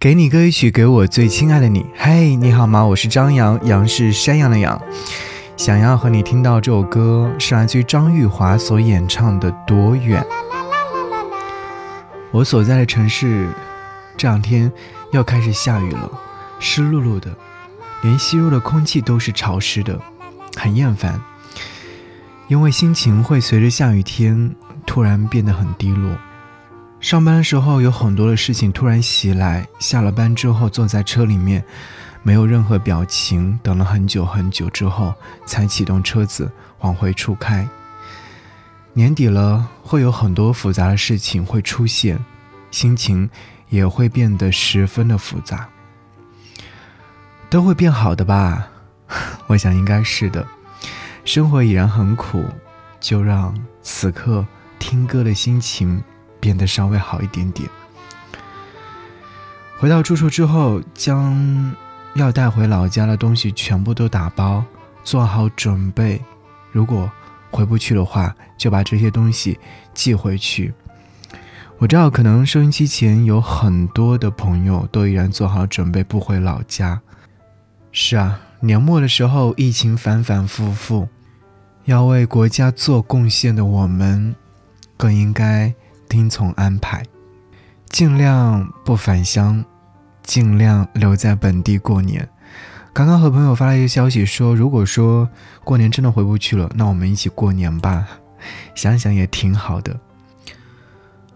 给你歌一曲，给我最亲爱的你。嘿，你好吗？我是张扬，杨是山羊的羊。想要和你听到这首歌，是来自于张玉华所演唱的《多远》。我所在的城市这两天又开始下雨了，湿漉漉的，连吸入的空气都是潮湿的，很厌烦。因为心情会随着下雨天突然变得很低落。上班的时候有很多的事情突然袭来，下了班之后坐在车里面，没有任何表情，等了很久很久之后才启动车子往回处开。年底了，会有很多复杂的事情会出现，心情也会变得十分的复杂。都会变好的吧？我想应该是的。生活已然很苦，就让此刻听歌的心情。变得稍微好一点点。回到住处之后，将要带回老家的东西全部都打包，做好准备。如果回不去的话，就把这些东西寄回去。我知道，可能收音机前有很多的朋友都依然做好准备不回老家。是啊，年末的时候，疫情反反复复，要为国家做贡献的我们，更应该。听从安排，尽量不返乡，尽量留在本地过年。刚刚和朋友发了一个消息，说如果说过年真的回不去了，那我们一起过年吧。想想也挺好的。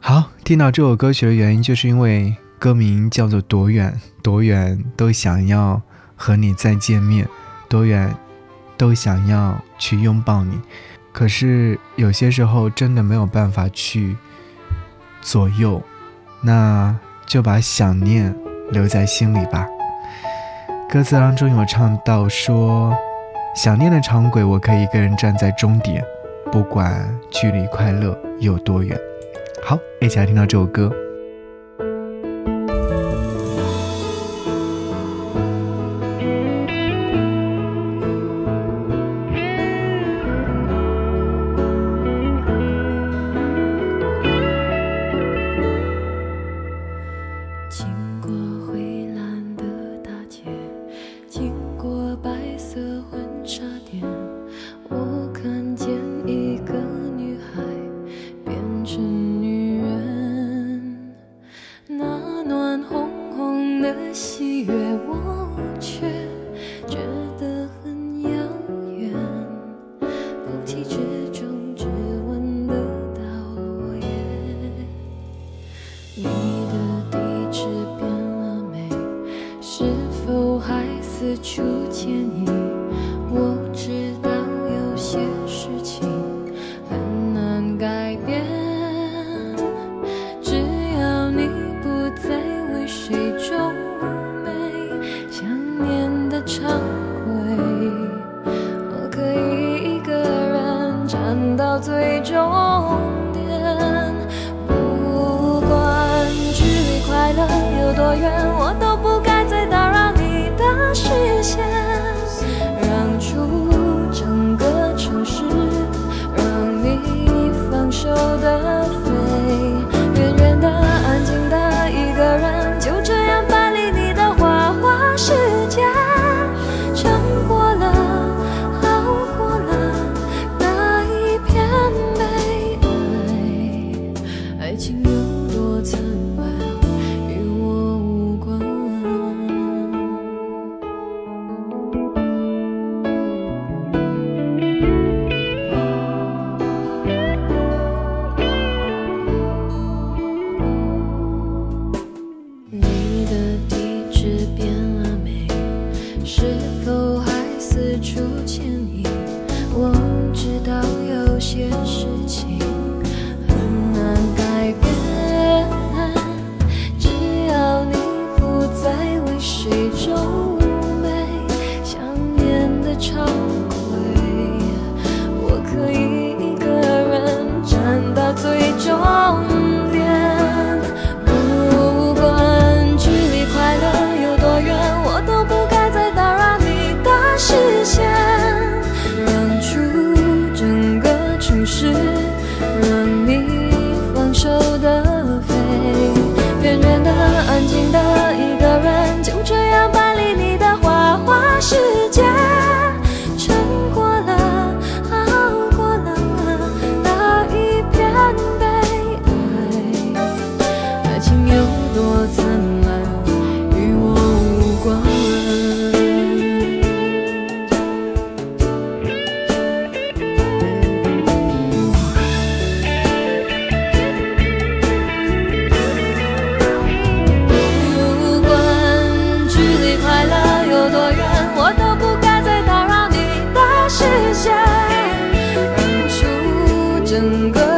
好，听到这首歌曲的原因，就是因为歌名叫做《多远多远都想要和你再见面，多远都想要去拥抱你》。可是有些时候真的没有办法去。左右，那就把想念留在心里吧。歌词当中有唱到说：“想念的长轨，我可以一个人站在终点，不管距离快乐有多远。”好，一起来听到这首歌。初见你初见你整个